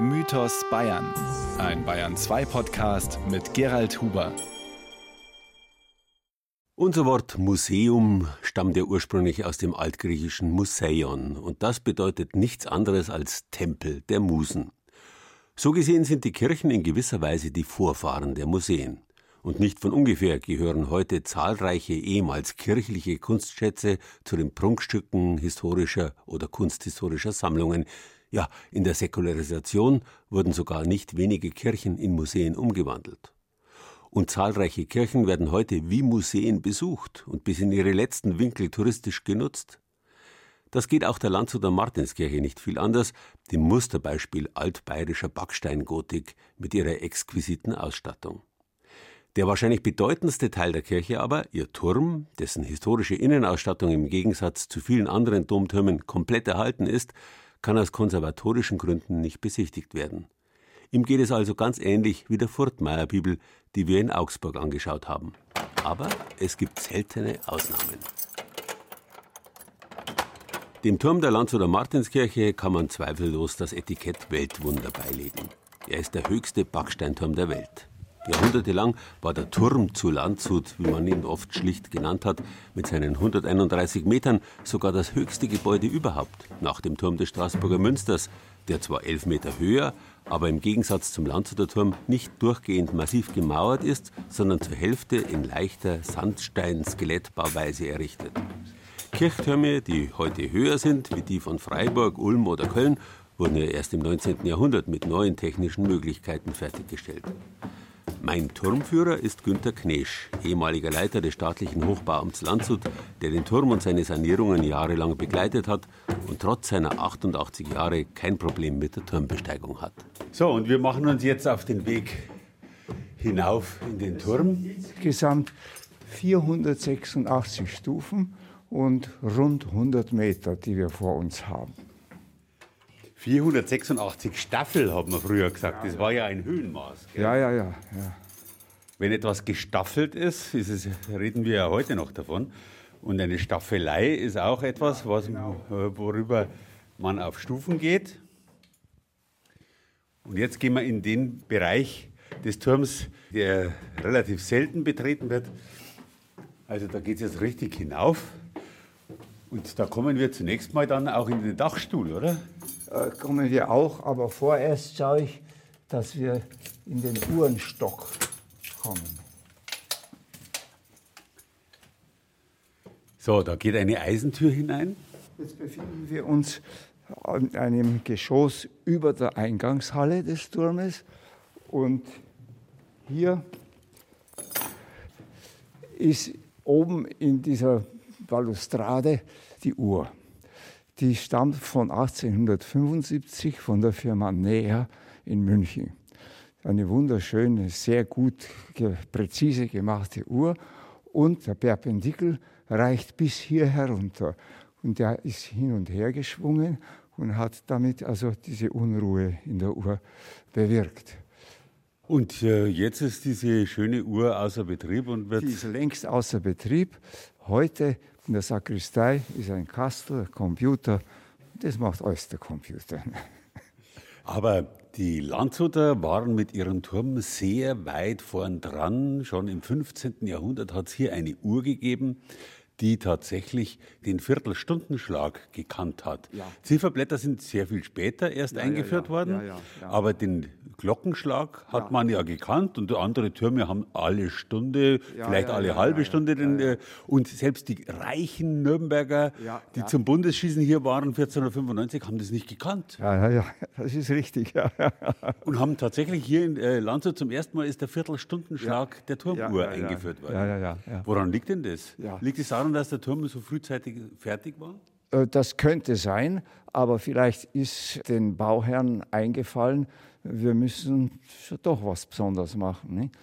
Mythos Bayern. Ein Bayern 2 Podcast mit Gerald Huber. Unser Wort Museum stammt ja ursprünglich aus dem altgriechischen Museion und das bedeutet nichts anderes als Tempel der Musen. So gesehen sind die Kirchen in gewisser Weise die Vorfahren der Museen. Und nicht von ungefähr gehören heute zahlreiche ehemals kirchliche Kunstschätze zu den Prunkstücken historischer oder kunsthistorischer Sammlungen, ja, in der Säkularisation wurden sogar nicht wenige Kirchen in Museen umgewandelt. Und zahlreiche Kirchen werden heute wie Museen besucht und bis in ihre letzten Winkel touristisch genutzt. Das geht auch der Landshuter Martinskirche nicht viel anders, dem Musterbeispiel altbayerischer Backsteingotik mit ihrer exquisiten Ausstattung. Der wahrscheinlich bedeutendste Teil der Kirche aber, ihr Turm, dessen historische Innenausstattung im Gegensatz zu vielen anderen Domtürmen komplett erhalten ist, kann aus konservatorischen Gründen nicht besichtigt werden. Ihm geht es also ganz ähnlich wie der Furtmeier-Bibel, die wir in Augsburg angeschaut haben. Aber es gibt seltene Ausnahmen. Dem Turm der Landshuter Martinskirche kann man zweifellos das Etikett Weltwunder beilegen. Er ist der höchste Backsteinturm der Welt. Jahrhundertelang war der Turm zu Landshut, wie man ihn oft schlicht genannt hat, mit seinen 131 Metern sogar das höchste Gebäude überhaupt, nach dem Turm des Straßburger Münsters, der zwar elf Meter höher, aber im Gegensatz zum Landshuter Turm nicht durchgehend massiv gemauert ist, sondern zur Hälfte in leichter Sandstein-Skelettbauweise errichtet. Kirchtürme, die heute höher sind, wie die von Freiburg, Ulm oder Köln, wurden ja erst im 19. Jahrhundert mit neuen technischen Möglichkeiten fertiggestellt. Mein Turmführer ist Günter Knesch, ehemaliger Leiter des staatlichen Hochbauamts Landshut, der den Turm und seine Sanierungen jahrelang begleitet hat und trotz seiner 88 Jahre kein Problem mit der Turmbesteigung hat. So, und wir machen uns jetzt auf den Weg hinauf in den Turm. Insgesamt 486 Stufen und rund 100 Meter, die wir vor uns haben. 486 Staffel, hat man früher gesagt. Das war ja ein Höhenmaß. Gell? Ja, ja, ja, ja. Wenn etwas gestaffelt ist, ist es, reden wir ja heute noch davon. Und eine Staffelei ist auch etwas, was, genau. worüber man auf Stufen geht. Und jetzt gehen wir in den Bereich des Turms, der relativ selten betreten wird. Also da geht es jetzt richtig hinauf. Und da kommen wir zunächst mal dann auch in den Dachstuhl, oder? Äh, kommen wir auch, aber vorerst schaue ich, dass wir in den Uhrenstock kommen. So, da geht eine Eisentür hinein. Jetzt befinden wir uns an einem Geschoss über der Eingangshalle des Turmes und hier ist oben in dieser Balustrade die Uhr. Die stammt von 1875 von der Firma Näher in München. Eine wunderschöne, sehr gut, präzise gemachte Uhr. Und der Perpendikel reicht bis hier herunter. Und der ist hin und her geschwungen und hat damit also diese Unruhe in der Uhr bewirkt. Und äh, jetzt ist diese schöne Uhr außer Betrieb und wird. Die ist längst außer Betrieb. Heute in der Sakristei ist ein Kastel, Computer. Das macht alles der Computer. Aber die Landshuter waren mit ihrem Turm sehr weit vorn dran. Schon im 15. Jahrhundert hat es hier eine Uhr gegeben, die tatsächlich den Viertelstundenschlag gekannt hat. Ja. Zifferblätter sind sehr viel später erst ja, eingeführt ja, worden, aber den Glockenschlag hat man ja gekannt und andere Türme haben alle Stunde, vielleicht alle halbe Stunde. Den, äh, Und selbst die reichen Nürnberger, die zum Bundesschießen hier waren 1495, haben das nicht gekannt. Ja, ja, ja, das ist richtig. Und haben tatsächlich hier in äh, Landshut zum ersten Mal ist der Viertelstundenschlag der Turmuhr eingeführt worden. Woran liegt denn das? Liegt es daran, dass der Turm so frühzeitig fertig war? Äh, das könnte sein, aber vielleicht ist den Bauherren eingefallen, wir müssen doch was Besonderes machen. Nicht?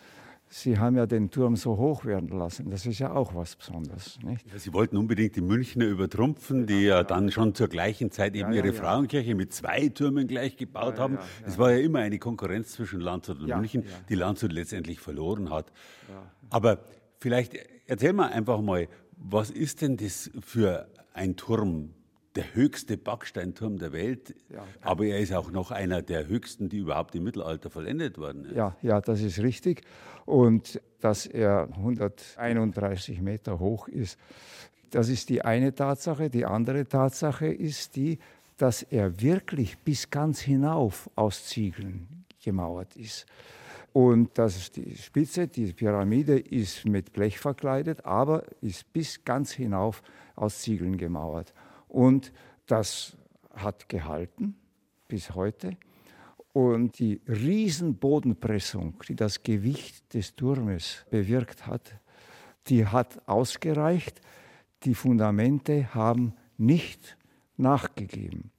Sie haben ja den Turm so hoch werden lassen. Das ist ja auch was Besonderes. Nicht? Ja, Sie wollten unbedingt die Münchner übertrumpfen, die ja dann schon zur gleichen Zeit eben ja, ihre ja, Frauenkirche mit zwei Türmen gleich gebaut haben. Es war ja immer eine Konkurrenz zwischen Landshut und München, die Landshut letztendlich verloren hat. Aber vielleicht erzähl mal einfach mal, was ist denn das für ein Turm, der höchste Backsteinturm der Welt, ja. aber er ist auch noch einer der höchsten, die überhaupt im Mittelalter vollendet wurden. Ja, ja, das ist richtig. Und dass er 131 Meter hoch ist, das ist die eine Tatsache. Die andere Tatsache ist die, dass er wirklich bis ganz hinauf aus Ziegeln gemauert ist. Und das die Spitze, die Pyramide ist mit Blech verkleidet, aber ist bis ganz hinauf aus Ziegeln gemauert. Und das hat gehalten bis heute. Und die Riesenbodenpressung, die das Gewicht des Turmes bewirkt hat, die hat ausgereicht. Die Fundamente haben nicht nachgegeben.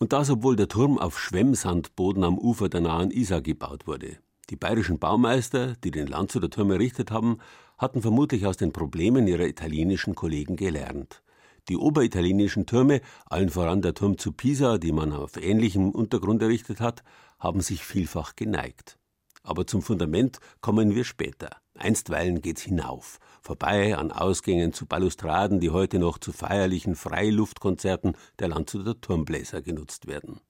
Und das, obwohl der Turm auf Schwemmsandboden am Ufer der nahen Isar gebaut wurde. Die bayerischen Baumeister, die den Landshuter Turm errichtet haben, hatten vermutlich aus den Problemen ihrer italienischen Kollegen gelernt. Die oberitalienischen Türme, allen voran der Turm zu Pisa, die man auf ähnlichem Untergrund errichtet hat, haben sich vielfach geneigt. Aber zum Fundament kommen wir später. Einstweilen geht's hinauf, vorbei an Ausgängen zu Balustraden, die heute noch zu feierlichen Freiluftkonzerten der Landshuter Turmbläser genutzt werden.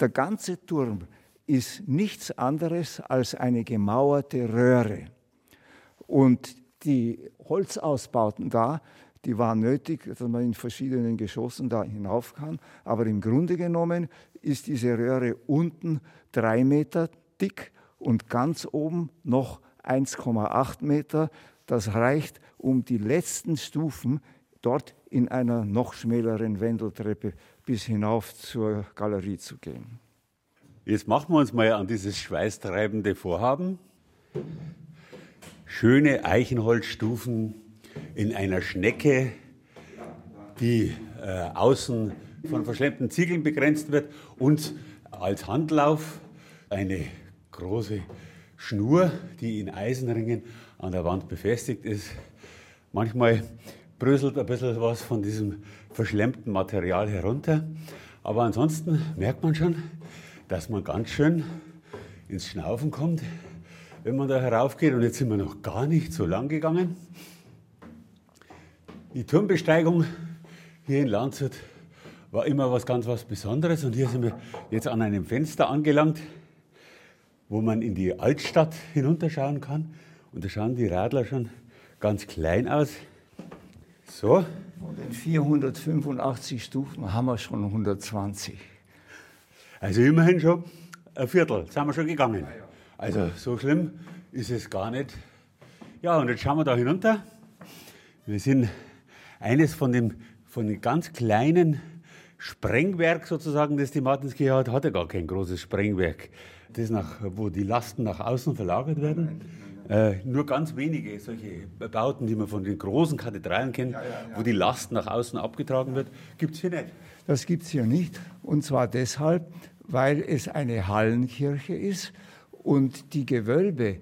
Der ganze Turm ist nichts anderes als eine gemauerte Röhre. Und die Holzausbauten da die waren nötig, dass man in verschiedenen Geschossen da hinauf kann. Aber im Grunde genommen ist diese Röhre unten drei Meter dick und ganz oben noch 1,8 Meter. Das reicht, um die letzten Stufen dort in einer noch schmäleren Wendeltreppe bis hinauf zur Galerie zu gehen. Jetzt machen wir uns mal an dieses schweißtreibende Vorhaben. Schöne Eichenholzstufen in einer Schnecke, die äh, außen von verschlemmten Ziegeln begrenzt wird und als Handlauf eine große Schnur, die in Eisenringen an der Wand befestigt ist. Manchmal bröselt ein bisschen was von diesem verschlemmten Material herunter, aber ansonsten merkt man schon, dass man ganz schön ins Schnaufen kommt, wenn man da heraufgeht. Und jetzt sind wir noch gar nicht so lang gegangen. Die Turmbesteigung hier in Landshut war immer was ganz was Besonderes und hier sind wir jetzt an einem Fenster angelangt, wo man in die Altstadt hinunterschauen kann. Und da schauen die Radler schon ganz klein aus. So. Von den 485 Stufen haben wir schon 120. Also immerhin schon ein Viertel, sind wir schon gegangen. Also so schlimm ist es gar nicht. Ja, und jetzt schauen wir da hinunter. Wir sind eines von dem, von dem ganz kleinen Sprengwerk sozusagen, das die Martinskirche hat, hat er gar kein großes Sprengwerk, das nach, wo die Lasten nach außen verlagert werden. Äh, nur ganz wenige solche Bauten, die man von den großen Kathedralen kennt, ja, ja, ja. wo die Last nach außen abgetragen wird, gibt es hier nicht. Das gibt es hier nicht. Und zwar deshalb, weil es eine Hallenkirche ist und die Gewölbe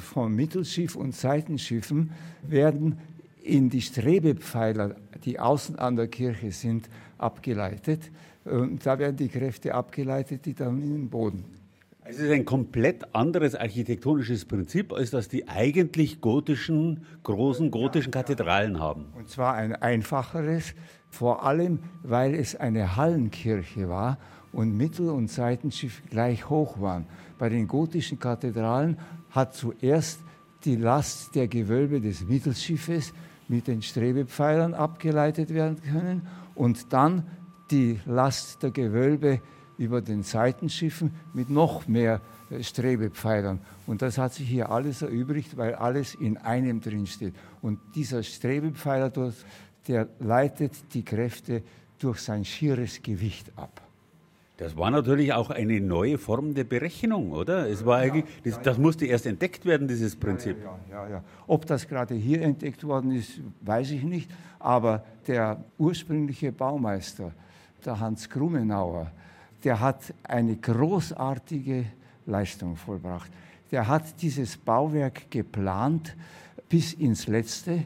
von Mittelschiff und Seitenschiffen werden in die Strebepfeiler, die außen an der Kirche sind, abgeleitet. Und da werden die Kräfte abgeleitet, die dann in den Boden. Es ist ein komplett anderes architektonisches Prinzip, als das die eigentlich gotischen, großen gotischen Kathedralen haben. Und zwar ein einfacheres, vor allem, weil es eine Hallenkirche war und Mittel- und Seitenschiff gleich hoch waren. Bei den gotischen Kathedralen hat zuerst die Last der Gewölbe des Mittelschiffes mit den Strebepfeilern abgeleitet werden können und dann die Last der Gewölbe über den Seitenschiffen mit noch mehr äh, Strebepfeilern. Und das hat sich hier alles erübrigt, weil alles in einem drin steht. Und dieser Strebepfeiler, der leitet die Kräfte durch sein schieres Gewicht ab. Das war natürlich auch eine neue Form der Berechnung, oder? Es war ja, das, das, musste erst entdeckt werden, dieses Prinzip. Ja, ja, ja, Ob das gerade hier entdeckt worden ist, weiß ich nicht. Aber der ursprüngliche Baumeister, der Hans Krumenauer, der hat eine großartige Leistung vollbracht. Der hat dieses Bauwerk geplant bis ins Letzte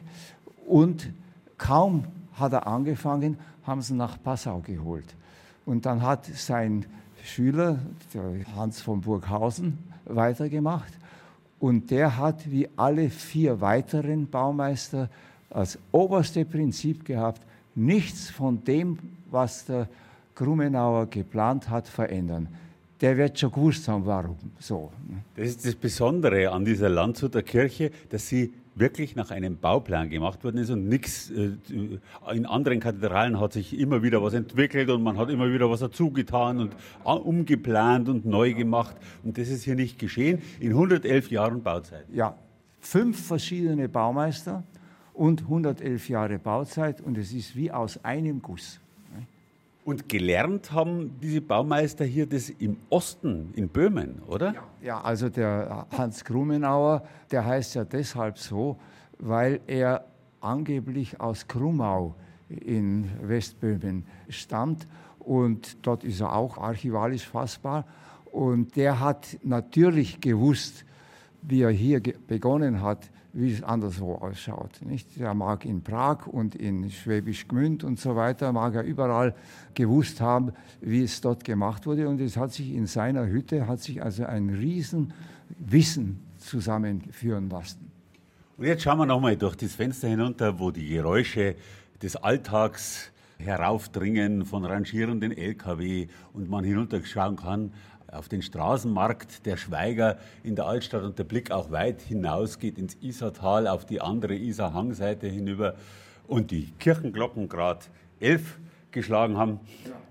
und kaum hat er angefangen, haben sie nach Passau geholt. Und dann hat sein Schüler, Hans von Burghausen, weitergemacht. Und der hat wie alle vier weiteren Baumeister als oberste Prinzip gehabt, nichts von dem, was der Grumenauer geplant hat, verändern. Der wird schon gewusst haben, warum so. Ne? Das ist das Besondere an dieser Landshuter Kirche, dass sie wirklich nach einem Bauplan gemacht worden ist und nichts. Äh, in anderen Kathedralen hat sich immer wieder was entwickelt und man hat immer wieder was dazugetan und umgeplant und neu gemacht. Und das ist hier nicht geschehen in 111 Jahren Bauzeit. Ja, fünf verschiedene Baumeister und 111 Jahre Bauzeit und es ist wie aus einem Guss. Und gelernt haben diese Baumeister hier das im Osten, in Böhmen, oder? Ja, ja also der Hans Krumenauer, der heißt ja deshalb so, weil er angeblich aus Krumau in Westböhmen stammt und dort ist er auch archivalisch fassbar. Und der hat natürlich gewusst, wie er hier begonnen hat, wie es anderswo ausschaut. Nicht? Er mag in Prag und in Schwäbisch Gmünd und so weiter, mag er überall gewusst haben, wie es dort gemacht wurde. Und es hat sich in seiner Hütte, hat sich also ein Riesenwissen zusammenführen lassen. Und jetzt schauen wir nochmal durch das Fenster hinunter, wo die Geräusche des Alltags heraufdringen von rangierenden Lkw und man hinunterschauen kann auf den Straßenmarkt der Schweiger in der Altstadt und der Blick auch weit hinausgeht ins Isartal auf die andere Isarhangseite hinüber und die Kirchenglocken gerade elf geschlagen haben.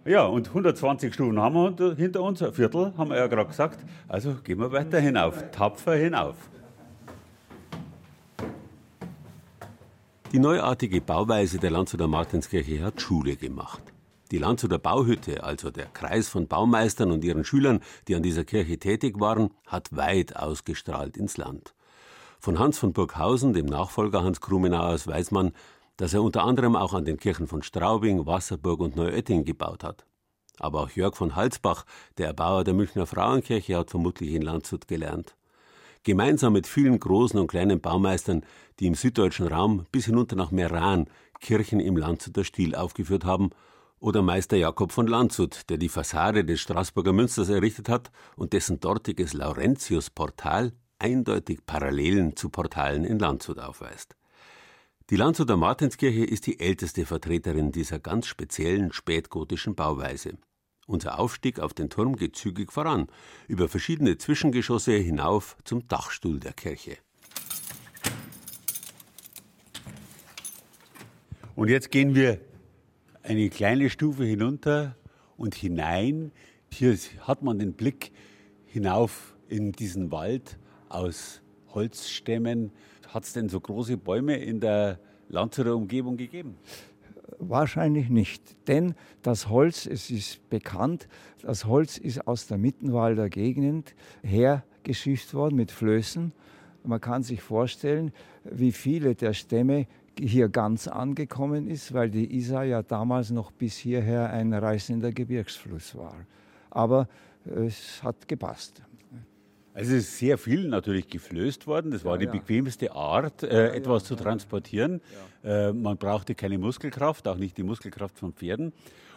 Ja. ja, und 120 Stufen haben wir hinter uns, ein Viertel, haben wir ja gerade gesagt. Also gehen wir weiter hinauf, tapfer hinauf. Die neuartige Bauweise der Landshuter Martinskirche hat Schule gemacht. Die Landshuter Bauhütte, also der Kreis von Baumeistern und ihren Schülern, die an dieser Kirche tätig waren, hat weit ausgestrahlt ins Land. Von Hans von Burghausen, dem Nachfolger Hans Krumenauers, weiß man, dass er unter anderem auch an den Kirchen von Straubing, Wasserburg und Neuötting gebaut hat. Aber auch Jörg von Halsbach, der Erbauer der Münchner Frauenkirche, hat vermutlich in Landshut gelernt. Gemeinsam mit vielen großen und kleinen Baumeistern, die im süddeutschen Raum bis hinunter nach Meran Kirchen im Landshuter Stil aufgeführt haben, oder Meister Jakob von Landshut, der die Fassade des Straßburger Münsters errichtet hat und dessen dortiges Laurentius-Portal eindeutig Parallelen zu Portalen in Landshut aufweist. Die Landshuter Martinskirche ist die älteste Vertreterin dieser ganz speziellen spätgotischen Bauweise. Unser Aufstieg auf den Turm geht zügig voran, über verschiedene Zwischengeschosse hinauf zum Dachstuhl der Kirche. Und jetzt gehen wir eine kleine Stufe hinunter und hinein. Hier hat man den Blick hinauf in diesen Wald aus Holzstämmen. Hat es denn so große Bäume in der Landshuter Umgebung gegeben? Wahrscheinlich nicht, denn das Holz, es ist bekannt, das Holz ist aus der Mittenwalder Gegend hergeschifft worden mit Flößen. Man kann sich vorstellen, wie viele der Stämme hier ganz angekommen ist, weil die Isar ja damals noch bis hierher ein reißender Gebirgsfluss war. Aber es hat gepasst. Also es ist sehr viel natürlich geflößt worden. Das war ja, die ja. bequemste Art, äh, ja, etwas zu transportieren. Äh, man brauchte keine Muskelkraft, auch nicht die Muskelkraft von Pferden.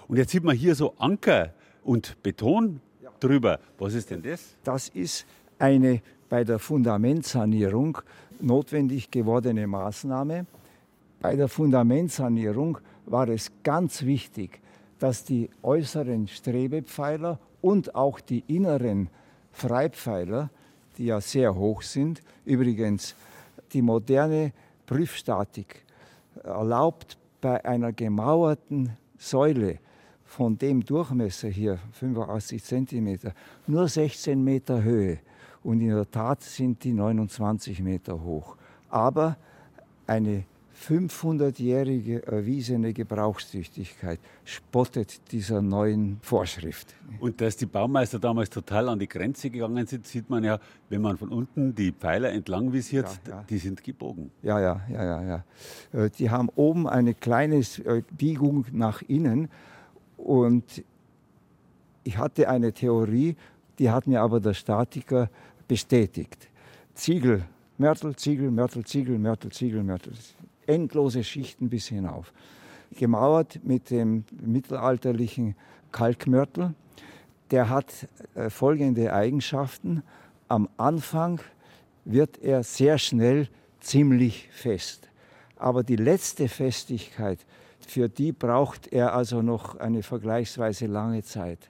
Und jetzt sieht man hier so Anker und Beton drüber. Was ist denn das? Das ist eine bei der Fundamentsanierung notwendig gewordene Maßnahme. Bei der Fundamentsanierung war es ganz wichtig, dass die äußeren Strebepfeiler und auch die inneren Freipfeiler, die ja sehr hoch sind, übrigens die moderne Prüfstatik erlaubt bei einer gemauerten Säule von dem Durchmesser hier, 85 cm, nur 16 Meter Höhe. Und in der Tat sind die 29 Meter hoch. Aber eine 500-jährige erwiesene Gebrauchstüchtigkeit spottet dieser neuen Vorschrift. Und dass die Baumeister damals total an die Grenze gegangen sind, sieht man ja, wenn man von unten die Pfeiler entlang visiert, ja, ja. die sind gebogen. Ja, ja, ja, ja, ja. Äh, die haben oben eine kleine äh, Biegung nach innen und ich hatte eine Theorie, die hat mir aber der Statiker bestätigt. Ziegel, Mörtel, Ziegel, Mörtel, Ziegel, Mörtel, Ziegel, Mörtel endlose Schichten bis hinauf. Gemauert mit dem mittelalterlichen Kalkmörtel. Der hat äh, folgende Eigenschaften. Am Anfang wird er sehr schnell ziemlich fest. Aber die letzte Festigkeit für die braucht er also noch eine vergleichsweise lange Zeit.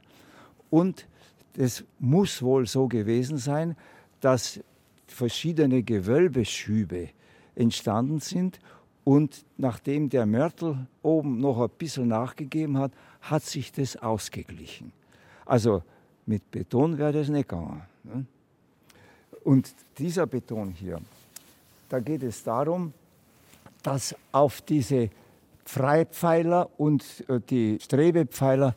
Und es muss wohl so gewesen sein, dass verschiedene Gewölbeschübe entstanden sind und nachdem der Mörtel oben noch ein bisschen nachgegeben hat, hat sich das ausgeglichen. Also mit Beton wäre das nicht gegangen. Ne? Und dieser Beton hier, da geht es darum, dass auf diese Freipfeiler und äh, die Strebepfeiler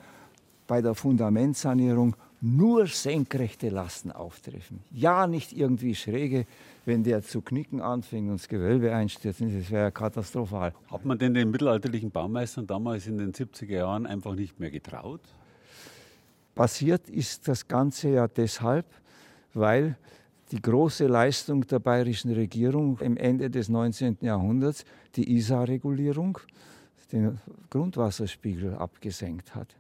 bei der Fundamentsanierung nur senkrechte Lasten auftreffen. Ja, nicht irgendwie schräge, wenn der zu knicken anfängt und das Gewölbe einstürzt, das wäre ja katastrophal. Hat man denn den mittelalterlichen Baumeistern damals in den 70er Jahren einfach nicht mehr getraut? Passiert ist das Ganze ja deshalb, weil die große Leistung der bayerischen Regierung am Ende des 19. Jahrhunderts die Isar-Regulierung den Grundwasserspiegel abgesenkt hat.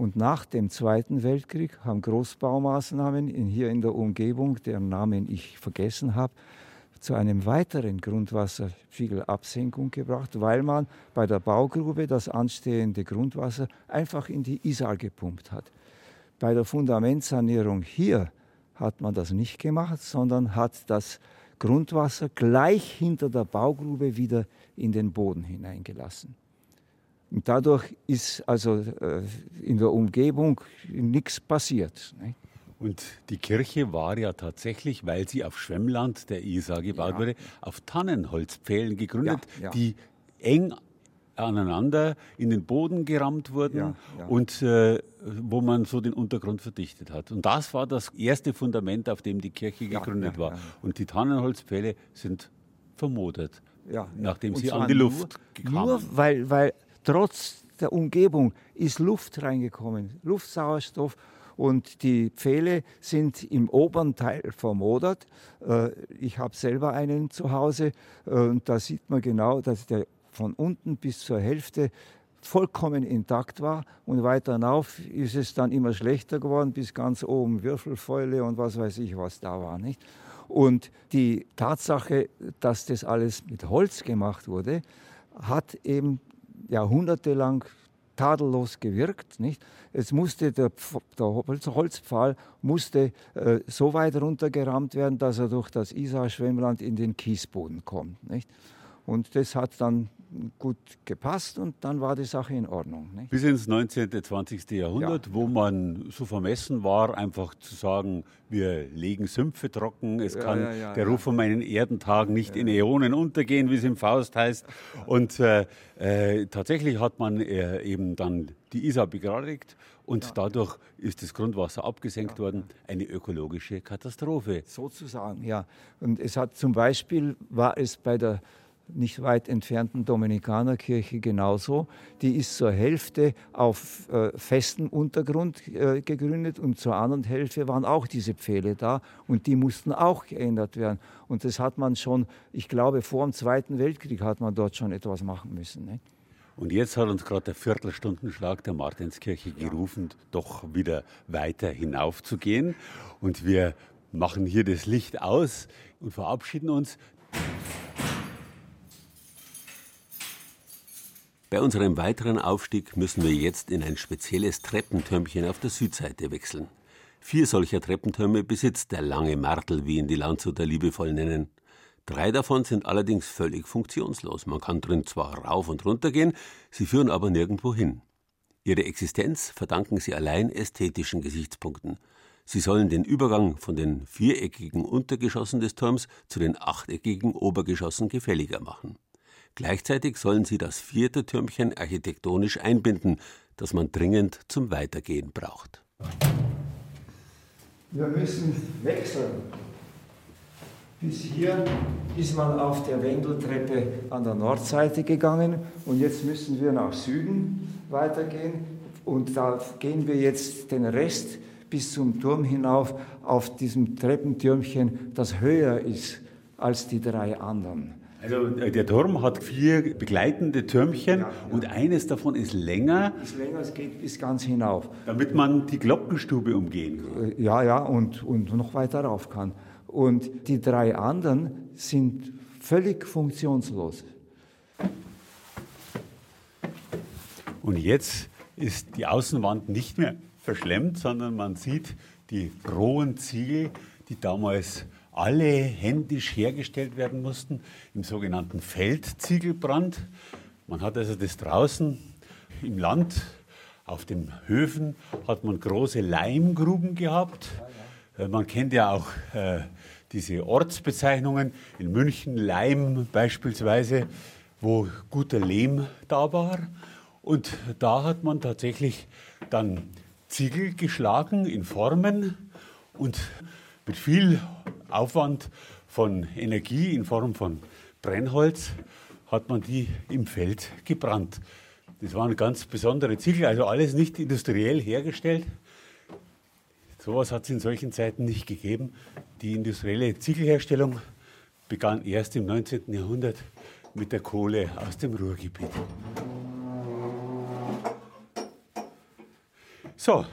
Und nach dem Zweiten Weltkrieg haben Großbaumaßnahmen in, hier in der Umgebung, deren Namen ich vergessen habe, zu einem weiteren Grundwasserspiegelabsenkung gebracht, weil man bei der Baugrube das anstehende Grundwasser einfach in die Isar gepumpt hat. Bei der Fundamentsanierung hier hat man das nicht gemacht, sondern hat das Grundwasser gleich hinter der Baugrube wieder in den Boden hineingelassen. Und dadurch ist also äh, in der Umgebung nichts passiert. Und die Kirche war ja tatsächlich, weil sie auf Schwemmland der Isar gebaut ja. wurde, auf Tannenholzpfählen gegründet, ja, ja. die eng aneinander in den Boden gerammt wurden und äh, wo man so den Untergrund verdichtet hat. Und das war das erste Fundament, auf dem die Kirche gegründet war. Und die Tannenholzpfähle sind vermodert, nachdem sie an die Luft nur, kamen. Nur weil, weil trotz der Umgebung ist Luft reingekommen, Luftsauerstoff. Und die Pfähle sind im oberen Teil vermodert. Äh, ich habe selber einen zu Hause äh, und da sieht man genau, dass der von unten bis zur Hälfte vollkommen intakt war und weiter hinauf ist es dann immer schlechter geworden, bis ganz oben Würfelfäule und was weiß ich, was da war. Nicht? Und die Tatsache, dass das alles mit Holz gemacht wurde, hat eben jahrhundertelang tadellos gewirkt. Nicht? Es musste der, der Holzpfahl musste äh, so weit runtergerammt werden, dass er durch das Isar-Schwemmland in den Kiesboden kommt. Nicht? Und das hat dann gut gepasst und dann war die Sache in Ordnung. Nicht? Bis ins 19., 20. Jahrhundert, ja. wo man so vermessen war, einfach zu sagen, wir legen Sümpfe trocken, es ja, kann ja, der Ruf von meinen Erdentagen nicht in Äonen untergehen, wie es im Faust heißt. Und äh, äh, tatsächlich hat man äh, eben dann die Isar begradigt und dadurch ist das Grundwasser abgesenkt worden. Eine ökologische Katastrophe. Sozusagen, ja. Und es hat zum Beispiel, war es bei der nicht weit entfernten Dominikanerkirche genauso. Die ist zur Hälfte auf äh, festem Untergrund äh, gegründet und zur anderen Hälfte waren auch diese Pfähle da und die mussten auch geändert werden. Und das hat man schon, ich glaube, vor dem Zweiten Weltkrieg hat man dort schon etwas machen müssen. Ne? Und jetzt hat uns gerade der Viertelstundenschlag der Martinskirche gerufen, doch wieder weiter hinaufzugehen. Und wir machen hier das Licht aus und verabschieden uns. Bei unserem weiteren Aufstieg müssen wir jetzt in ein spezielles Treppentürmchen auf der Südseite wechseln. Vier solcher Treppentürme besitzt der lange Martel, wie ihn die Landshuter liebevoll nennen. Drei davon sind allerdings völlig funktionslos. Man kann drin zwar rauf und runter gehen, sie führen aber nirgendwo hin. Ihre Existenz verdanken sie allein ästhetischen Gesichtspunkten. Sie sollen den Übergang von den viereckigen Untergeschossen des Turms zu den achteckigen Obergeschossen gefälliger machen. Gleichzeitig sollen sie das vierte Türmchen architektonisch einbinden, das man dringend zum Weitergehen braucht. Wir müssen wechseln. Bis hier ist man auf der Wendeltreppe an der Nordseite gegangen und jetzt müssen wir nach Süden weitergehen und da gehen wir jetzt den Rest bis zum Turm hinauf auf diesem Treppentürmchen, das höher ist als die drei anderen. Also äh, der Turm hat vier begleitende Türmchen ja, ja. und eines davon ist länger. Ist länger, es geht bis ganz hinauf. Damit man die Glockenstube umgehen kann. Äh, ja, ja, und, und noch weiter rauf kann. Und die drei anderen sind völlig funktionslos. Und jetzt ist die Außenwand nicht mehr verschlemmt, sondern man sieht die rohen Ziegel, die damals alle händisch hergestellt werden mussten, im sogenannten Feldziegelbrand. Man hat also das draußen im Land, auf den Höfen, hat man große Leimgruben gehabt. Äh, man kennt ja auch äh, diese Ortsbezeichnungen, in München Leim beispielsweise, wo guter Lehm da war. Und da hat man tatsächlich dann Ziegel geschlagen in Formen und mit viel Aufwand von Energie in Form von Brennholz hat man die im Feld gebrannt. Das waren ganz besondere Ziegel, also alles nicht industriell hergestellt. Sowas hat es in solchen Zeiten nicht gegeben. Die industrielle Ziegelherstellung begann erst im 19. Jahrhundert mit der Kohle aus dem Ruhrgebiet. So,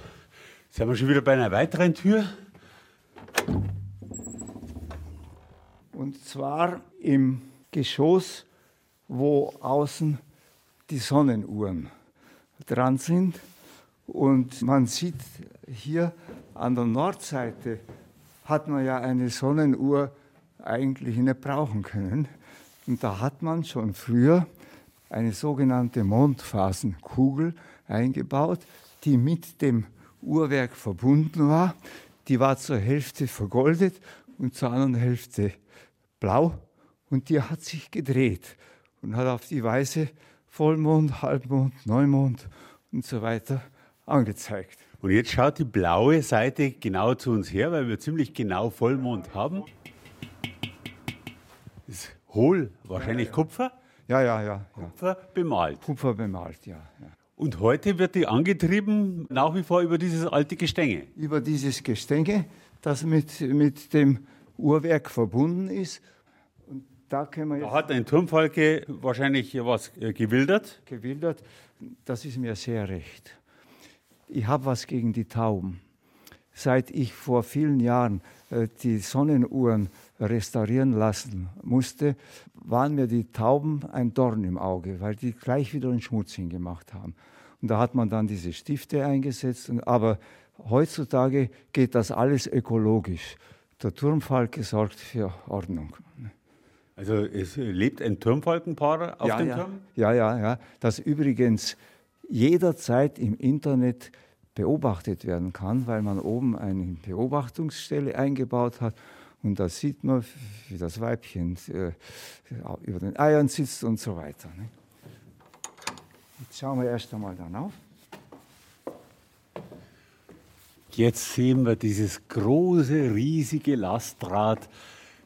jetzt sind wir schon wieder bei einer weiteren Tür. Und zwar im Geschoss, wo außen die Sonnenuhren dran sind. Und man sieht hier an der Nordseite hat man ja eine Sonnenuhr eigentlich nicht brauchen können. Und da hat man schon früher eine sogenannte Mondphasenkugel eingebaut, die mit dem Uhrwerk verbunden war. Die war zur Hälfte vergoldet und zur anderen Hälfte blau und die hat sich gedreht und hat auf die Weise Vollmond, Halbmond, Neumond und so weiter angezeigt. Und jetzt schaut die blaue Seite genau zu uns her, weil wir ziemlich genau Vollmond haben. Ist hohl, wahrscheinlich ja, ja. Kupfer. Ja, ja, ja, ja. Kupfer bemalt. Kupfer bemalt, ja, ja. Und heute wird die angetrieben nach wie vor über dieses alte Gestänge. Über dieses Gestänge, das mit, mit dem Uhrwerk verbunden ist. Und da können wir jetzt Da hat ein Turmfalke wahrscheinlich was äh, gewildert. gewildert. Das ist mir sehr recht. Ich habe was gegen die Tauben. Seit ich vor vielen Jahren äh, die Sonnenuhren restaurieren lassen musste, waren mir die Tauben ein Dorn im Auge, weil die gleich wieder einen Schmutz hingemacht haben. Und da hat man dann diese Stifte eingesetzt. Und, aber heutzutage geht das alles ökologisch. Der Turmfalke sorgt für Ordnung. Also es lebt ein Turmfalkenpaar auf ja, dem ja. Turm. Ja, ja, ja. Das übrigens jederzeit im Internet beobachtet werden kann, weil man oben eine Beobachtungsstelle eingebaut hat. Und da sieht man, wie das Weibchen äh, über den Eiern sitzt und so weiter. Ne? Jetzt schauen wir erst einmal dann auf. Jetzt sehen wir dieses große, riesige Lastrad,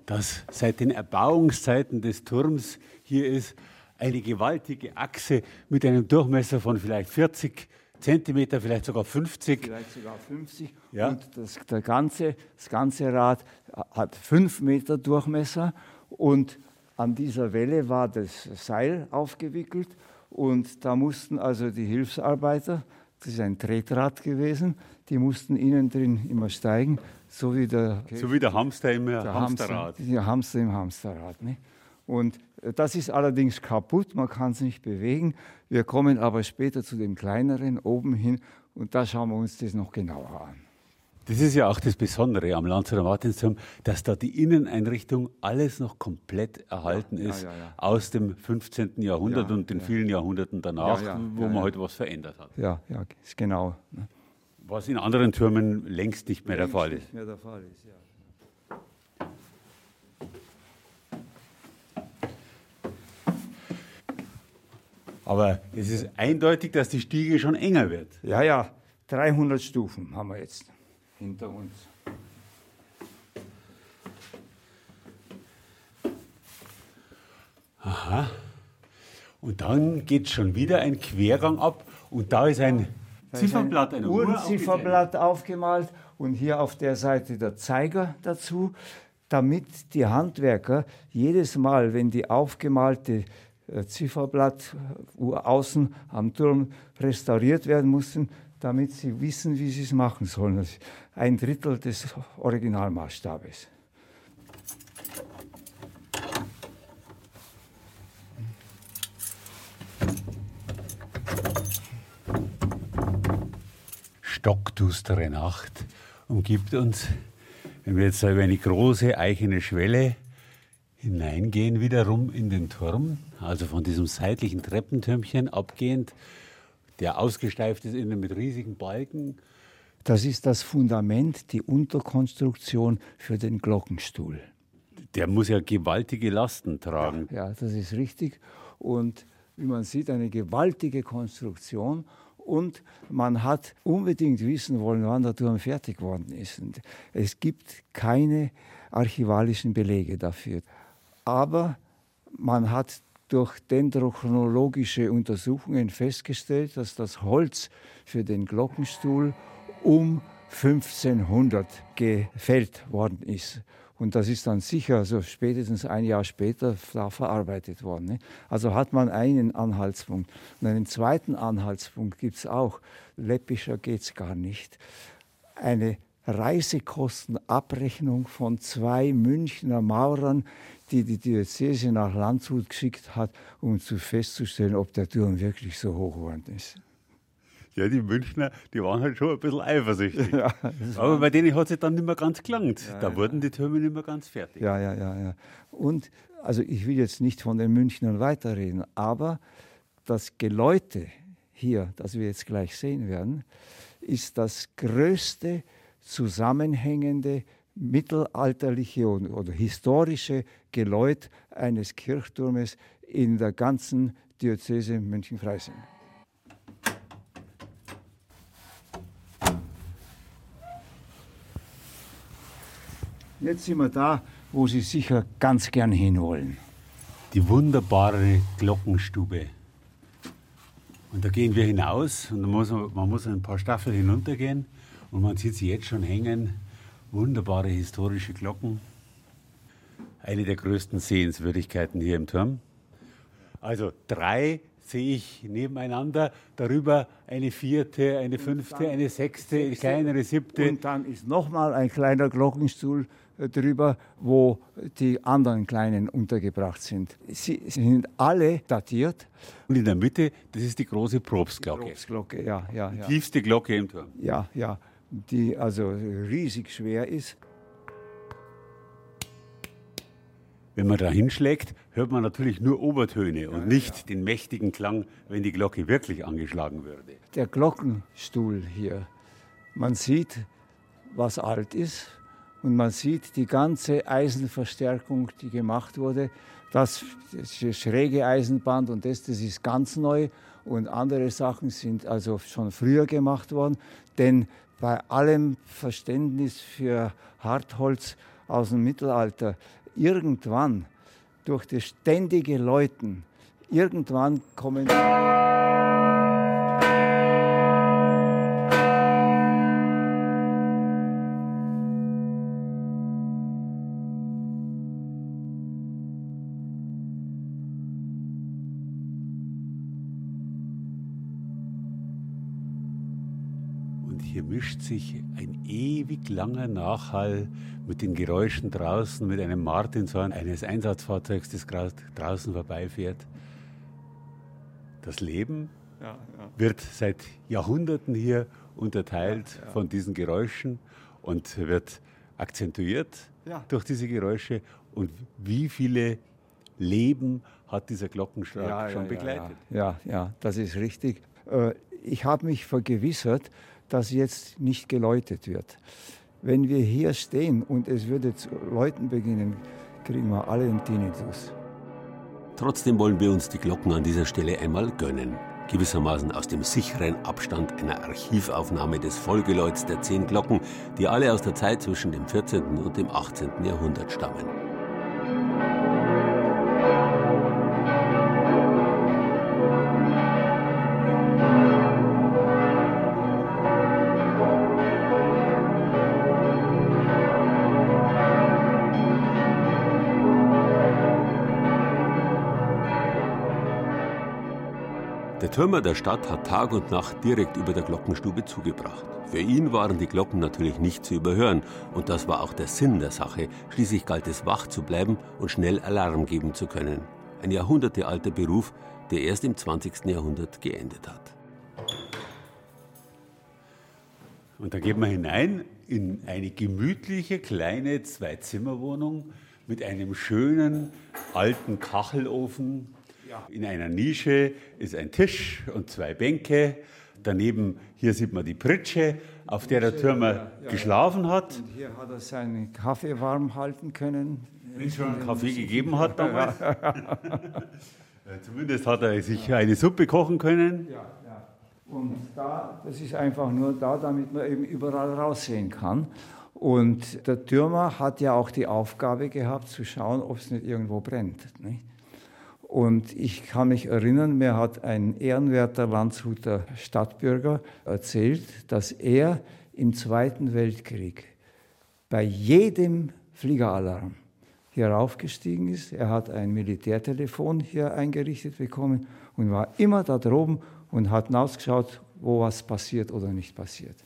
das seit den Erbauungszeiten des Turms hier ist. Eine gewaltige Achse mit einem Durchmesser von vielleicht 40 Zentimeter, vielleicht sogar 50. Vielleicht sogar 50. Ja. Und das, der ganze, das ganze Rad hat 5 Meter Durchmesser. Und an dieser Welle war das Seil aufgewickelt. Und da mussten also die Hilfsarbeiter, das ist ein Tretrad gewesen, die mussten innen drin immer steigen, so wie der, So wie der Hamster im der Hamsterrad. Hamster, der Hamster im Hamsterrad. Ne? Und äh, das ist allerdings kaputt, man kann es nicht bewegen. Wir kommen aber später zu dem kleineren oben hin und da schauen wir uns das noch genauer an. Das ist ja auch das Besondere am Landshuter Martinsturm, dass da die Inneneinrichtung alles noch komplett erhalten Ja, ist ja, ja. aus dem 15. Jahrhundert Ja, und den vielen Jahrhunderten danach, wo man heute was verändert hat. Ja, ja, genau. Ne? Was in anderen Türmen längst nicht mehr der Fall ist. Nicht mehr der Fall ist, ja. Aber es ist eindeutig, dass die Stiege schon enger wird. Ja, ja, 300 Stufen haben wir jetzt hinter uns. Und dann geht schon wieder ein Quergang ab und da ist ein Zifferblatt, ein Uhrenzifferblatt aufgemalt und hier auf der Seite der Zeiger dazu, damit die Handwerker jedes Mal, wenn die aufgemalte äh, Zifferblattuhr außen am Turm restauriert werden mussten, damit sie wissen, wie sie es machen sollen. Ist ein Drittel des Originalmaßstabes. stockdustere Nacht umgibt uns. Wenn wir jetzt über eine große eichene Schwelle hineingehen, wiederum in den Turm, also von diesem seitlichen Treppentürmchen abgehend, der ausgesteift ist innen mit riesigen Balken. Das ist das Fundament, die Unterkonstruktion für den Glockenstuhl. Der muss ja gewaltige Lasten tragen. Ja, ja das ist richtig. Und wie man sieht, eine gewaltige Konstruktion. Und man hat unbedingt wissen wollen, wann der Turm fertig geworden ist. Und es gibt keine archivalischen Belege dafür. Aber man hat durch dendrochronologische Untersuchungen festgestellt, dass das Holz für den Glockenstuhl um 1500 gefällt worden ist. Und das ist dann sicher, also spätestens ein Jahr später, da verarbeitet worden. Ne? Also hat man einen Anhaltspunkt. Und einen zweiten Anhaltspunkt gibt es auch. Läppischer geht es gar nicht. Eine Reisekostenabrechnung von zwei Münchner Maurern, die die Diözese nach Landshut geschickt hat, um zu festzustellen, ob der Turm wirklich so hoch geworden ist. Ja, die Münchner, die waren halt schon ein bisschen eifersüchtig. Ja, Aber bei denen hat es dann nicht mehr ganz gelangt. Ja, da ja. wurden die Türme nicht mehr ganz fertig. Ja, ja, ja, ja. Und, also ich will jetzt nicht von den Münchnern weiterreden, aber das Geläute hier, das wir jetzt gleich sehen werden, ist das größte zusammenhängende mittelalterliche oder historische Geläut eines Kirchturmes in der ganzen Diözese München-Freising. Jetzt sind wir da, wo Sie sicher ganz gern hinwollen. Die wunderbare Glockenstube. Und da gehen wir hinaus und muss man, man muss ein paar Staffeln hinuntergehen und man sieht sie jetzt schon hängen. Wunderbare historische Glocken. Eine der größten Sehenswürdigkeiten hier im Turm. Also drei sehe ich nebeneinander, darüber eine vierte, eine fünfte, eine sechste, eine kleinere siebte. Und dann ist nochmal ein kleiner Glockenstuhl äh, drüber, wo die anderen kleinen untergebracht sind. Sie sind alle datiert. Und in der Mitte, das ist die große Probstglocke. Die Probstglocke, ja, ja, ja. Die tiefste Glocke im Turm. Ja, ja, die also riesig schwer ist. Wenn man da hinschlägt, hört man natürlich nur Obertöne und nicht ja. den mächtigen Klang, wenn die Glocke wirklich angeschlagen würde. Der Glockenstuhl hier, man sieht, was alt ist, und man sieht die ganze Eisenverstärkung, die gemacht wurde. Das, das schräge Eisenband und das, das ist ganz neu. Und andere Sachen sind also schon früher gemacht worden. Denn bei allem Verständnis für Hartholz aus dem Mittelalter, irgendwann durch das ständige Läuten, irgendwann kommen. Mischt sich ein ewig langer Nachhall mit den Geräuschen draußen, mit einem Martinshorn eines Einsatzfahrzeugs, das gerade draußen vorbeifährt. Das Leben ja, ja. wird seit Jahrhunderten hier unterteilt ja, von diesen Geräuschen und wird akzentuiert durch diese Geräusche. Und wie viele Leben hat dieser Glockenschlag schon begleitet? Ja, ja, das ist richtig. Äh, ich habe mich vergewissert, dass jetzt nicht geläutet wird. Wenn wir hier stehen und es würde zu läuten beginnen, kriegen wir alle einen Tinnitus. Trotzdem wollen wir uns die Glocken an dieser Stelle einmal gönnen. Gewissermaßen aus dem sicheren Abstand einer Archivaufnahme des Vollgeläuts der zehn Glocken, die alle aus der Zeit zwischen dem 14. und dem 18. Jahrhundert stammen. Der Türmer der Stadt hat Tag und Nacht direkt über der Glockenstube zugebracht. Für ihn waren die Glocken natürlich nicht zu überhören und das war auch der Sinn der Sache. Schließlich galt es, wach zu bleiben und schnell Alarm geben zu können. Ein jahrhundertealter Beruf, der erst im 20. Jahrhundert geendet hat. Und da geht man hinein in eine gemütliche kleine Zwei-Zimmer-Wohnung mit einem schönen alten Kachelofen. In einer Nische ist ein Tisch und zwei Bänke. Daneben, hier sieht man die Pritsche, auf der der Türmer ja, ja, geschlafen hat. Und hier hat er seinen Kaffee warm halten können. Wenn es schon einen Kaffee gegeben hat damals. Zumindest hat er sich eine Suppe kochen können. Ja, ja. Und da, das ist einfach nur da, damit man eben überall raussehen kann. Und der Türmer hat ja auch die Aufgabe gehabt, zu schauen, ob es nicht irgendwo brennt. Nicht? Und ich kann mich erinnern, mir hat ein ehrenwerter Landshuter Stadtbürger erzählt, dass er im Zweiten Weltkrieg bei jedem Fliegeralarm hier raufgestiegen ist. Er hat ein Militärtelefon hier eingerichtet bekommen und war immer da droben und hat hinausgeschaut, wo was passiert oder nicht passiert.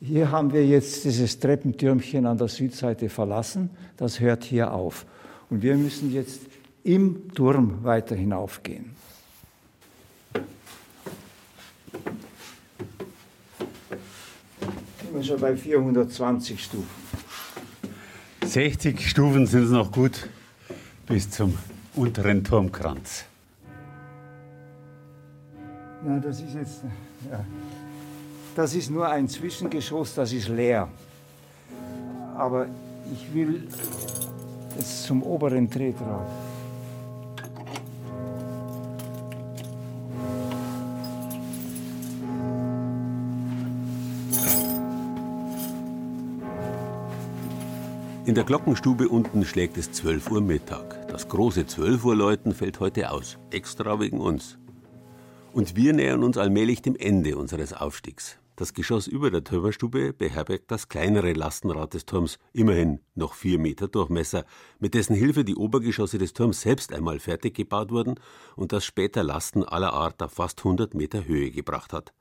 Hier haben wir jetzt dieses Treppentürmchen an der Südseite verlassen. Das hört hier auf. Und wir müssen jetzt im Turm weiter hinaufgehen. Sind wir schon bei 420 Stufen. 60 Stufen sind es noch gut bis zum unteren Turmkranz. Na, das ist jetzt. Ja. Das ist nur ein Zwischengeschoss, das ist leer. Aber ich will jetzt zum oberen Tretrad. In der Glockenstube unten schlägt es 12 Uhr Mittag. Das große 12 Uhr Läuten fällt heute aus, extra wegen uns. Und wir nähern uns allmählich dem Ende unseres Aufstiegs. Das Geschoss über der Turmerstube beherbergt das kleinere Lastenrad des Turms, immerhin noch vier Meter Durchmesser, mit dessen Hilfe die Obergeschosse des Turms selbst einmal fertig gebaut wurden und das später Lasten aller Art auf fast 100 Meter Höhe gebracht hat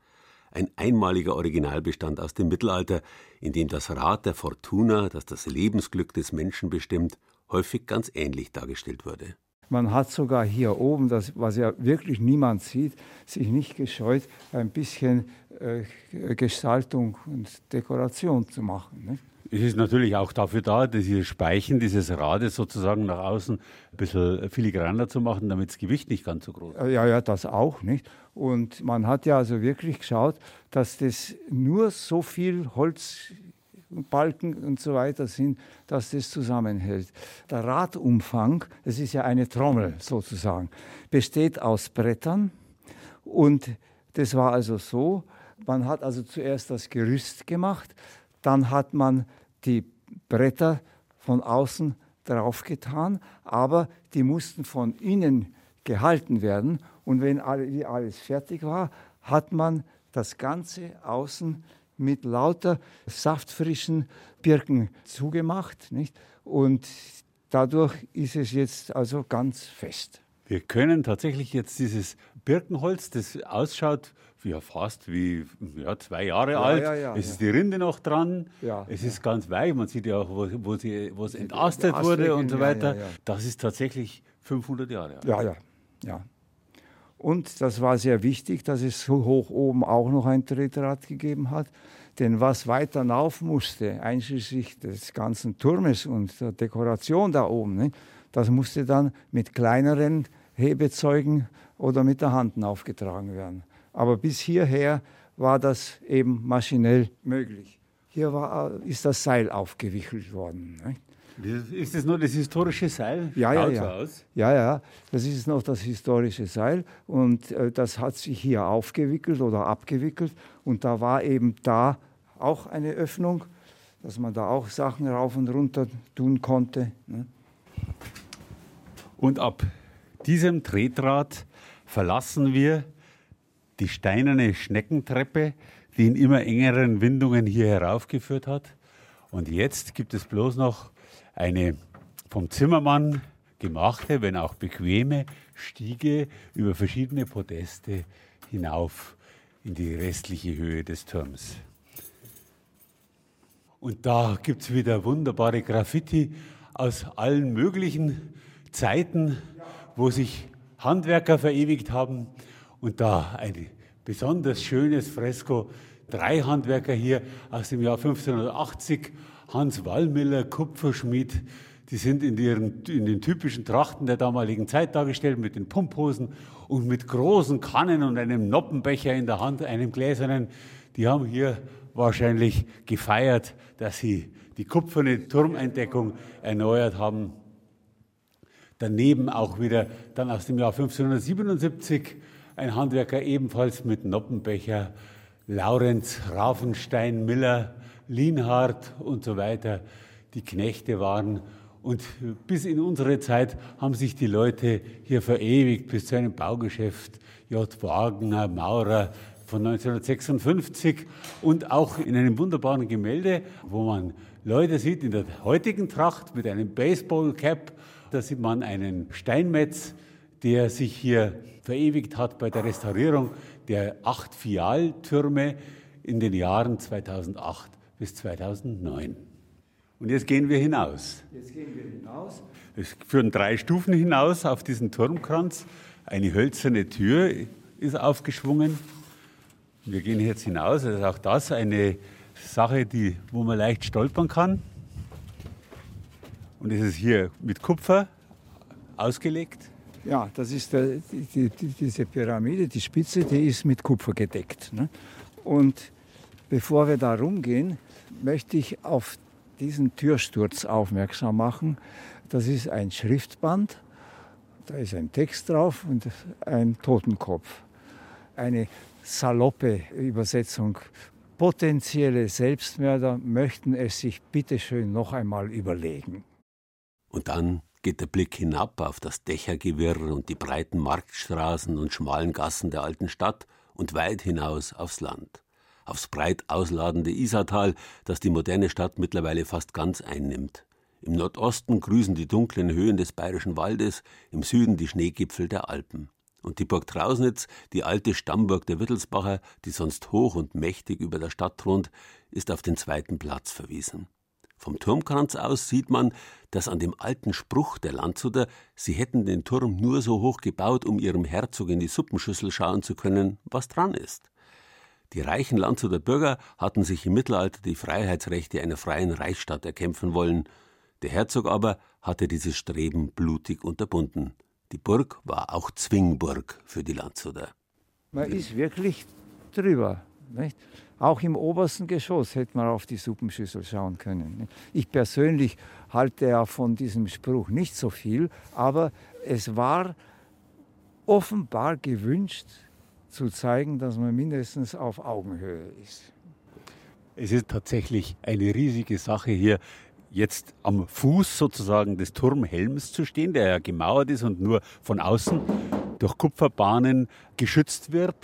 ein einmaliger Originalbestand aus dem Mittelalter, in dem das Rad der Fortuna, das das Lebensglück des Menschen bestimmt, häufig ganz ähnlich dargestellt wurde. Man hat sogar hier oben, das, was ja wirklich niemand sieht, sich nicht gescheut, ein bisschen äh, Gestaltung und Dekoration zu machen. Nicht? Es ist natürlich auch dafür da, diese Speichen dieses Rades sozusagen nach außen ein bisschen filigraner zu machen, damit das Gewicht nicht ganz so groß ist. Ja, ja, das auch nicht. Und man hat ja also wirklich geschaut, dass das nur so viel Holzbalken und so weiter sind, dass das zusammenhält. Der Radumfang, das ist ja eine Trommel sozusagen, besteht aus Brettern und das war also so, man hat also zuerst das Gerüst gemacht, dann hat man die Bretter von außen draufgetan, aber die mussten von innen gehalten werden. Und wenn alles fertig war, hat man das Ganze außen mit lauter saftfrischen Birken zugemacht. Nicht? Und dadurch ist es jetzt also ganz fest. Wir können tatsächlich jetzt dieses Birkenholz, das ausschaut ja, fast wie ja, zwei Jahre ja, alt. Ja, es ist die Rinde noch dran. es ist ganz weich. Man sieht ja auch, wo, wo, sie, wo es entastet wurde und so weiter. Das ist tatsächlich 500 Jahre alt. Ja, ja, ja. Und das war sehr wichtig, dass es so hoch oben auch noch ein Tretrad gegeben hat. Denn was weiter hinauf musste, einschließlich des ganzen Turmes und der Dekoration da oben, ne, das musste dann mit kleineren Hebezeugen oder mit der Hand aufgetragen werden. Aber bis hierher war das eben maschinell möglich. Hier war, ist das Seil aufgewickelt worden. Ne? Ist das nur das historische Seil? Ja, ja, ja. Ja, ja. Das ist noch das historische Seil und äh, das hat sich hier aufgewickelt oder abgewickelt und da war eben da auch eine Öffnung, dass man da auch Sachen rauf und runter tun konnte. Ne? Und ab diesem Tretrad verlassen wir die steinerne Schneckentreppe, die in immer engeren Windungen hier heraufgeführt hat. Und jetzt gibt es bloß noch eine vom Zimmermann gemachte, wenn auch bequeme Stiege über verschiedene Podeste hinauf in die restliche Höhe des Turms. Und da gibt es wieder wunderbare Graffiti aus allen möglichen Zeiten, wo sich Handwerker verewigt haben und da ein besonders schönes Fresko, drei Handwerker hier aus dem Jahr 1580. Hans Wallmiller, Kupferschmied, die sind in, ihren, in den typischen Trachten der damaligen Zeit dargestellt, mit den Pumphosen und mit großen Kannen und einem Noppenbecher in der Hand, einem gläsernen. Die haben hier wahrscheinlich gefeiert, dass sie die kupferne Turmeindeckung erneuert haben. Daneben auch wieder dann aus dem Jahr 1577 ein Handwerker ebenfalls mit Noppenbecher, Laurenz, Rafenstein, Miller, Lienhardt und so weiter. Die Knechte waren und bis in unsere Zeit haben sich die Leute hier verewigt, bis zu einem Baugeschäft J. Wagner, Maurer von 1956 und auch in einem wunderbaren Gemälde, wo man Leute sieht in der heutigen Tracht mit einem Baseball-Cap. Da sieht man einen Steinmetz, der sich hier verewigt hat bei der Restaurierung der acht Fialtürme in den Jahren 2008 bis 2009. Und jetzt gehen wir hinaus. Jetzt gehen wir hinaus. Es führen drei Stufen hinaus auf diesen Turmkranz. Eine hölzerne Tür ist aufgeschwungen. Wir gehen jetzt hinaus. Das ist auch das eine Sache, die, wo man leicht stolpern kann. Und es ist hier mit Kupfer ausgelegt. Ja, das ist der, die, die, diese Pyramide, die Spitze, die ist mit Kupfer gedeckt. Ne? Und bevor wir da rumgehen, möchte ich auf diesen Türsturz aufmerksam machen. Das ist ein Schriftband, da ist ein Text drauf und ein Totenkopf. Eine saloppe Übersetzung. Potenzielle Selbstmörder möchten es sich bitteschön noch einmal überlegen. Und dann geht der Blick hinab auf das Dächergewirr und die breiten Marktstraßen und schmalen Gassen der alten Stadt und weit hinaus aufs Land aufs breit ausladende Isartal, das die moderne Stadt mittlerweile fast ganz einnimmt. Im Nordosten grüßen die dunklen Höhen des Bayerischen Waldes, im Süden die Schneegipfel der Alpen. Und die Burg Trausnitz, die alte Stammburg der Wittelsbacher, die sonst hoch und mächtig über der Stadt thront, ist auf den zweiten Platz verwiesen. Vom Turmkranz aus sieht man, dass an dem alten Spruch der Landshuter, sie hätten den Turm nur so hoch gebaut, um ihrem Herzog in die Suppenschüssel schauen zu können, was dran ist. Die reichen Landshuter Bürger hatten sich im Mittelalter die Freiheitsrechte einer freien Reichsstadt erkämpfen wollen. Der Herzog aber hatte dieses Streben blutig unterbunden. Die Burg war auch Zwingburg für die Landshuter. Man ist wirklich drüber. Nicht? Auch im obersten Geschoss hätte man auf die Suppenschüssel schauen können. Ich persönlich halte ja von diesem Spruch nicht so viel, aber es war offenbar gewünscht, zu zeigen, dass man mindestens auf Augenhöhe ist. Es ist tatsächlich eine riesige Sache hier jetzt am Fuß sozusagen des Turmhelms zu stehen, der ja gemauert ist und nur von außen durch Kupferbahnen geschützt wird.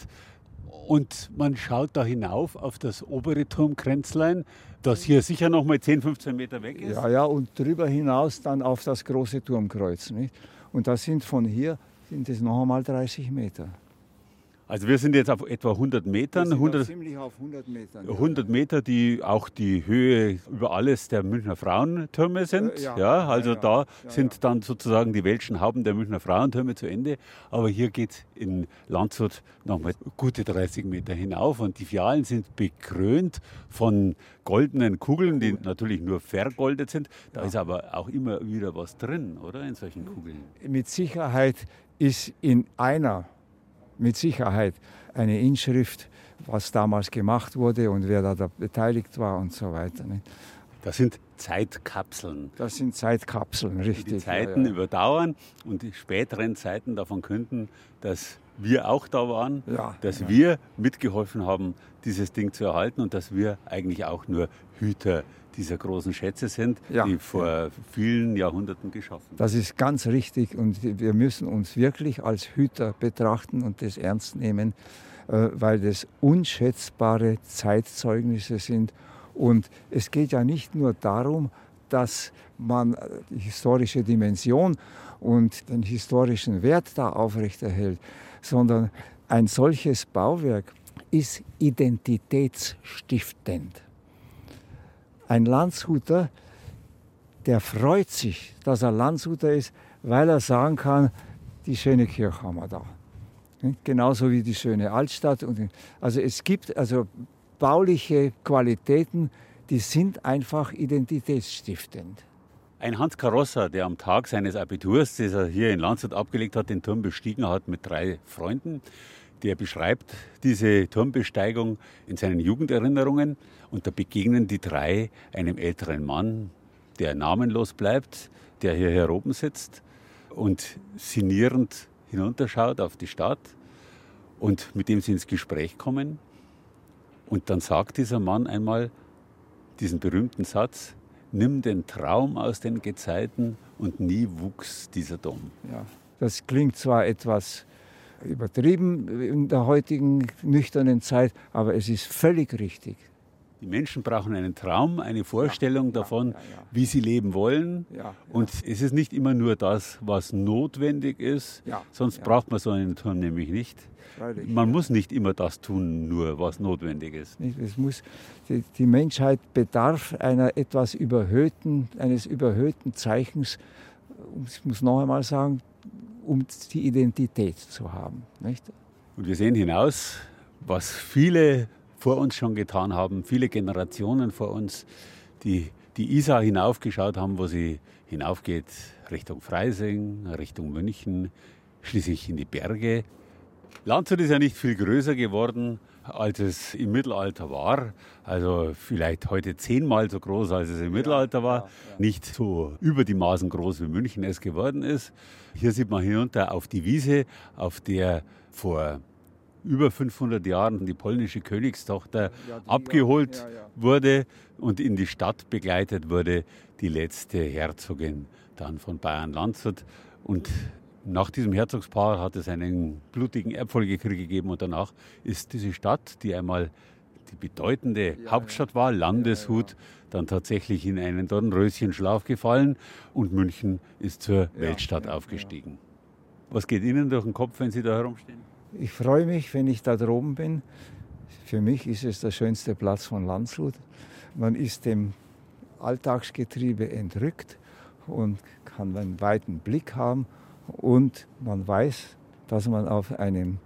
Und man schaut da hinauf auf das obere Turmkränzlein, das hier sicher noch mal 10, 15 Meter weg ist. Ja, ja, und darüber hinaus dann auf das große Turmkreuz. Nicht? Und das sind von hier sind es noch einmal 30 Meter. Also wir sind jetzt auf etwa 100 Metern. Wir sind 100, ziemlich auf 100 Metern. 100 Meter, die auch die Höhe über alles der Münchner Frauentürme sind. Äh, ja, ja, also ja, da sind dann sozusagen die welschen Hauben der Münchner Frauentürme zu Ende. Aber hier geht es in Landshut nochmal gute 30 Meter hinauf und die Fialen sind bekrönt von goldenen Kugeln, die natürlich nur vergoldet sind. Da ist aber auch immer wieder was drin, oder, in solchen Kugeln? Mit Sicherheit ist in einer mit Sicherheit eine Inschrift, was damals gemacht wurde und wer da, beteiligt war und so weiter. Das sind Zeitkapseln. Das sind Zeitkapseln, richtig. Die Zeiten ja, ja. überdauern und die späteren Zeiten davon künden, dass wir auch da waren, ja, dass wir mitgeholfen haben, dieses Ding zu erhalten und dass wir eigentlich auch nur Hüter dieser großen Schätze sind, ja. die vor vielen Jahrhunderten geschaffen Das ist ganz richtig und wir müssen uns wirklich als Hüter betrachten und das ernst nehmen, äh, weil das unschätzbare Zeitzeugnisse sind. Und es geht ja nicht nur darum, dass man die historische Dimension und den historischen Wert da aufrechterhält, sondern ein solches Bauwerk ist identitätsstiftend. Ein Landshuter, der freut sich, dass er Landshuter ist, weil er sagen kann, die schöne Kirche haben wir da. Genauso wie die schöne Altstadt. Also es gibt also bauliche Qualitäten, die sind einfach identitätsstiftend. Ein Hans Karossa, der am Tag seines Abiturs, das er hier in Landshut abgelegt hat, den Turm bestiegen hat mit drei Freunden, der beschreibt diese Turmbesteigung in seinen Jugenderinnerungen und da begegnen die drei einem älteren Mann, der namenlos bleibt, der hier hier oben sitzt und sinnierend hinunterschaut auf die Stadt und mit dem sie ins Gespräch kommen. Und dann sagt dieser Mann einmal diesen berühmten Satz, nimm den Traum aus den Gezeiten und nie wuchs dieser Dom. Ja, das klingt zwar etwas übertrieben in der heutigen nüchternen Zeit, aber es ist völlig richtig. Die Menschen brauchen einen Traum, eine Vorstellung ja, davon, ja, ja, wie sie leben wollen. Und es ist nicht immer nur das, was notwendig ist, sonst braucht man so einen Turm nämlich nicht. Man muss nicht immer das tun, nur was notwendig ist. Es muss, die, die Menschheit bedarf einer etwas überhöhten, eines überhöhten Zeichens. Ich muss noch einmal sagen, um die Identität zu haben. Nicht? Und wir sehen hinaus, was viele vor uns schon getan haben, viele Generationen vor uns, die die Isar hinaufgeschaut haben, wo sie hinaufgeht Richtung Freising, Richtung München, schließlich in die Berge. Landshut ist ja nicht viel größer geworden, als es im Mittelalter war. Also vielleicht heute zehnmal so groß, als es im ja, Mittelalter war. Ja, ja. Nicht so über die Maßen groß, wie München es geworden ist. Hier sieht man hinunter auf die Wiese, auf der vor über 500 Jahren die polnische Königstochter ja, die, abgeholt ja, ja, wurde und in die Stadt begleitet wurde, die letzte Herzogin dann von Bayern-Landshut. Und nach diesem Herzogspaar hat es einen blutigen Erbfolgekrieg gegeben und danach ist diese Stadt, die einmal die bedeutende Hauptstadt war, Landeshut, dann tatsächlich in einen Dornröschenschlaf gefallen und München ist zur Weltstadt aufgestiegen. Was geht Ihnen durch den Kopf, wenn Sie da herumstehen? Ich freue mich, wenn ich da droben bin. Für mich ist es der schönste Platz von Landshut. Man ist dem Alltagsgetriebe entrückt und kann einen weiten Blick haben und man weiß, dass man auf einem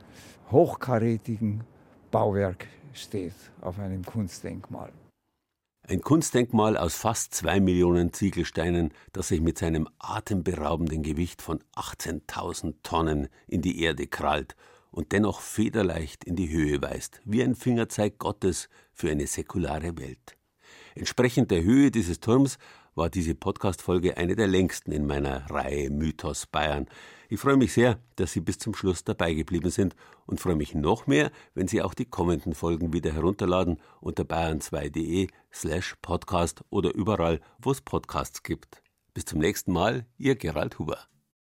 hochkarätigen Bauwerk steht, auf einem Kunstdenkmal. Ein Kunstdenkmal aus fast zwei Millionen Ziegelsteinen, das sich mit seinem atemberaubenden Gewicht von 18.000 Tonnen in die Erde krallt und dennoch federleicht in die Höhe weist, wie ein Fingerzeig Gottes für eine säkulare Welt. Entsprechend der Höhe dieses Turms war diese Podcast-Folge eine der längsten in meiner Reihe Mythos Bayern. Ich freue mich sehr, dass Sie bis zum Schluss dabei geblieben sind und freue mich noch mehr, wenn Sie auch die kommenden Folgen wieder herunterladen unter bayern2.de slash podcast oder überall, wo es Podcasts gibt. Bis zum nächsten Mal, Ihr Gerald Huber.